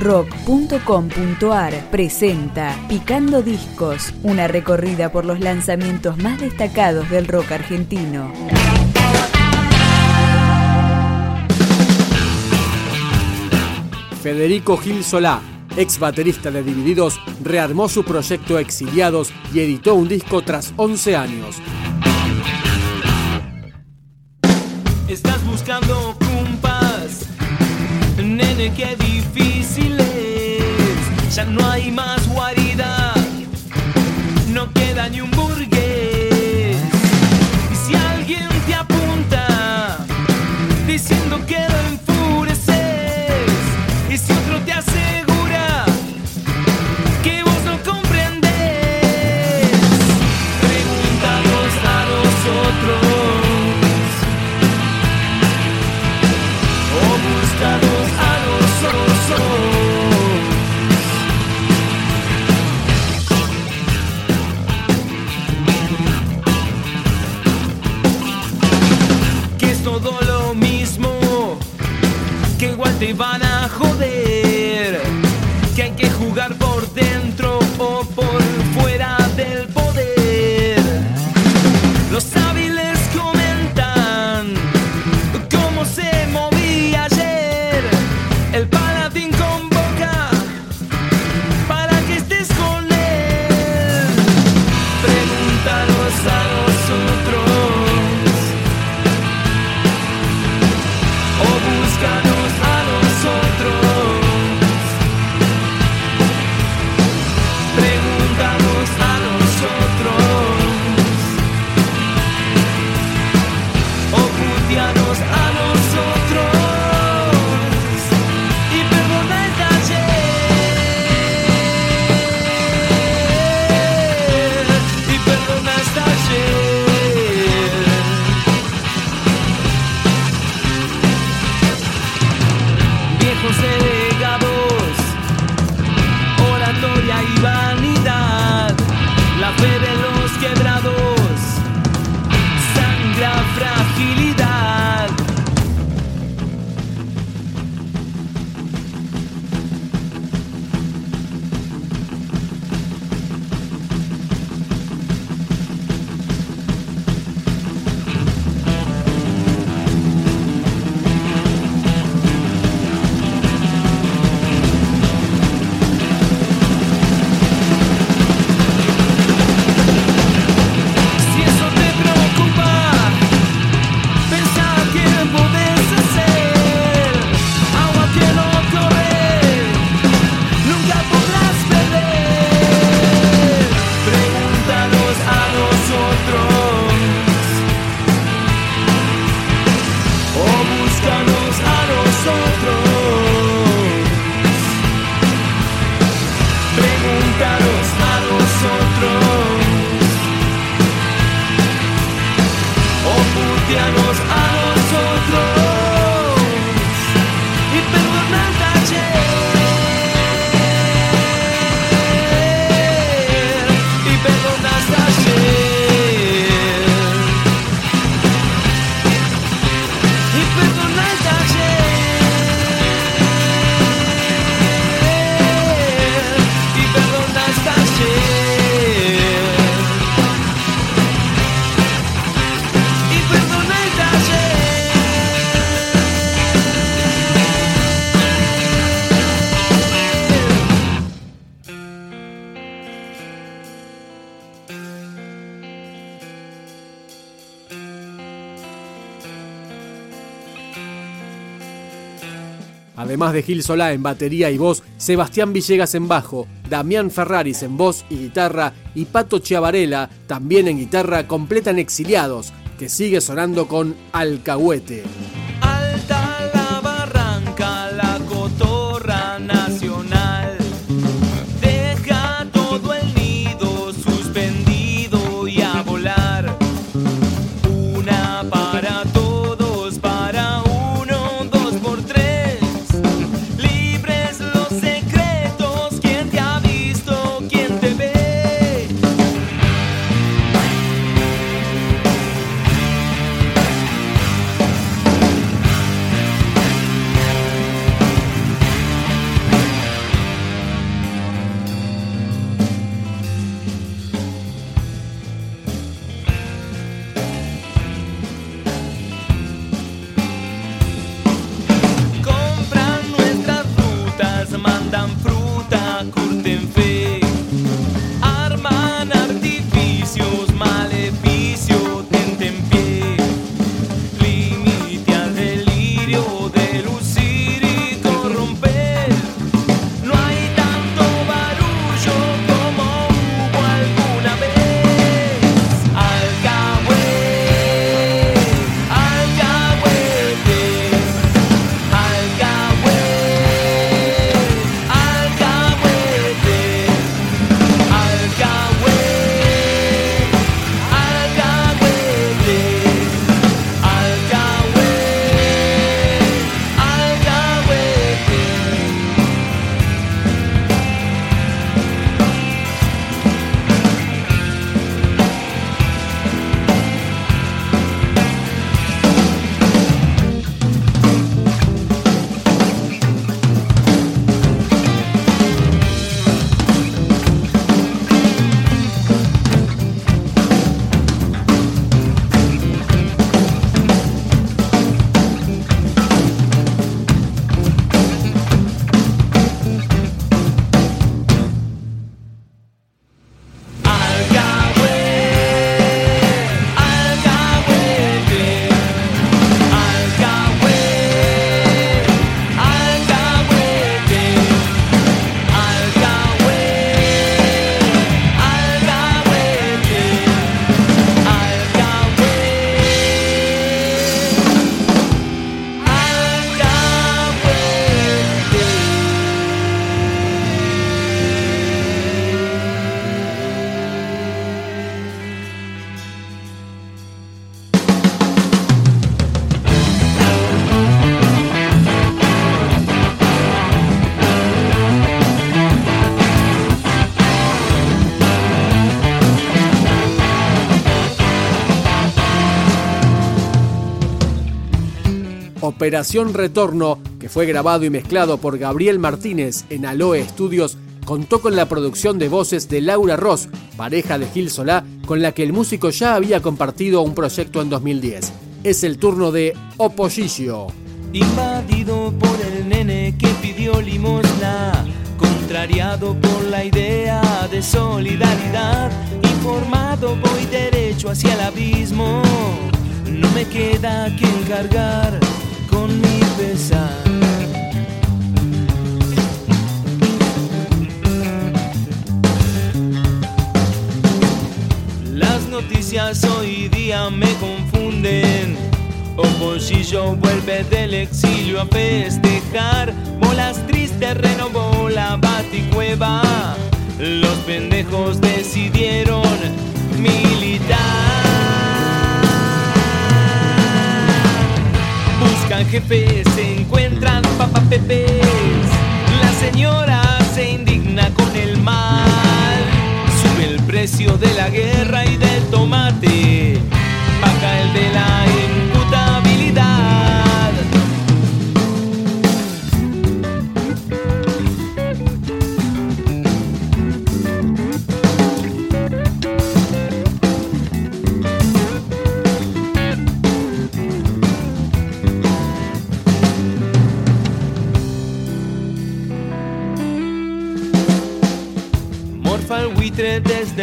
rock.com.ar presenta Picando Discos, una recorrida por los lanzamientos más destacados del rock argentino. Federico Gil Solá, ex baterista de Divididos, rearmó su proyecto Exiliados y editó un disco tras 11 años. Estás buscando compas, nene que no hay más. I was Además de Gil Solá en batería y voz, Sebastián Villegas en bajo, Damián Ferraris en voz y guitarra y Pato Chiavarela también en guitarra completan Exiliados, que sigue sonando con Alcahuete. Operación Retorno, que fue grabado y mezclado por Gabriel Martínez en Aloe Studios, contó con la producción de voces de Laura Ross, pareja de Gil Solá, con la que el músico ya había compartido un proyecto en 2010. Es el turno de Oposicio. Invadido por el nene que pidió limosna, contrariado por la idea de solidaridad, informado voy derecho hacia el abismo, no me queda que encargar Las noticias hoy día me confunden. Oposicio vuelve del exilio a festejar. Bolas tristes renovó la baticueva. Los pendejos decidieron jefes, se encuentran papapepes. La señora se indigna con el mal. Sube el precio de la guerra y del tomate.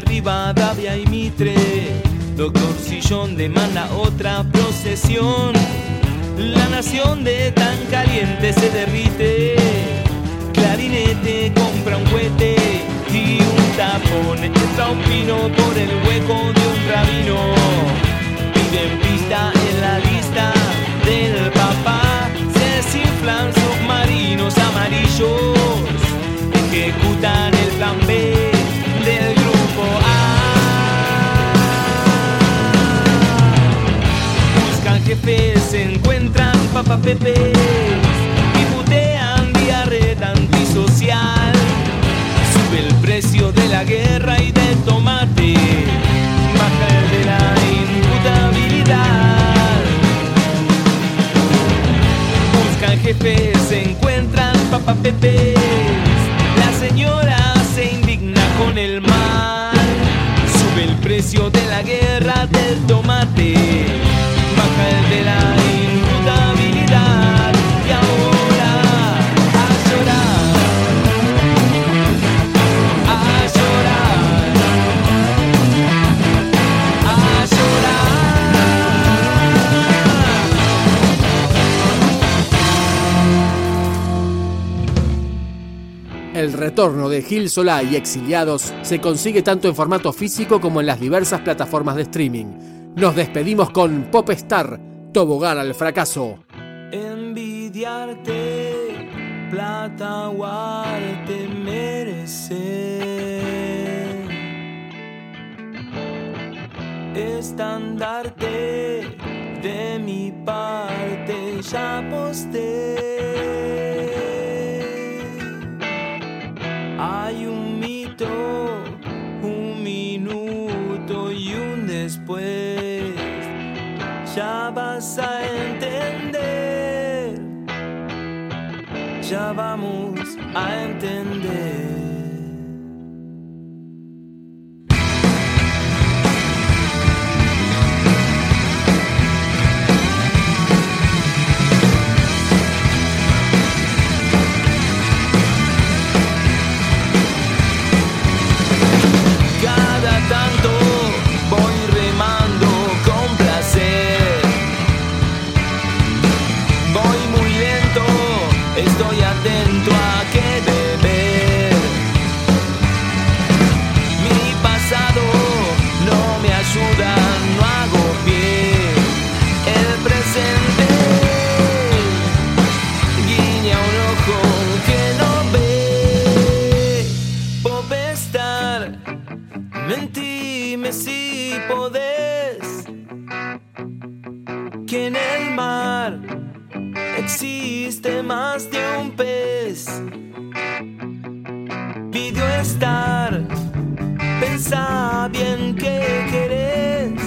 Desde Rivadavia y Mitre. Doctor Sillón demanda otra procesión. La nación de tan caliente se derrite. Clarinete compra un cohete y un tapón. Entra un pino por el hueco de un rabino. Papapepes y putean diarrea antisocial. Sube el precio de la guerra y del tomate, baja el de la imputabilidad. Buscan jefes, se encuentran papapepes. Retorno de Gil Solá y Exiliados se consigue tanto en formato físico como en las diversas plataformas de streaming. Nos despedimos con Popstar, Tobogán al fracaso. envidiarte, plata merecer. Estandarte de mi parte ya aposté. Después ya vas a entender, ya vamos a entender. Que en el mar existe más de un pez. Pidió estar, pensá bien que querés.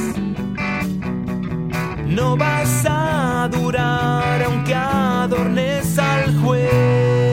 No vas a durar aunque adornes al juez.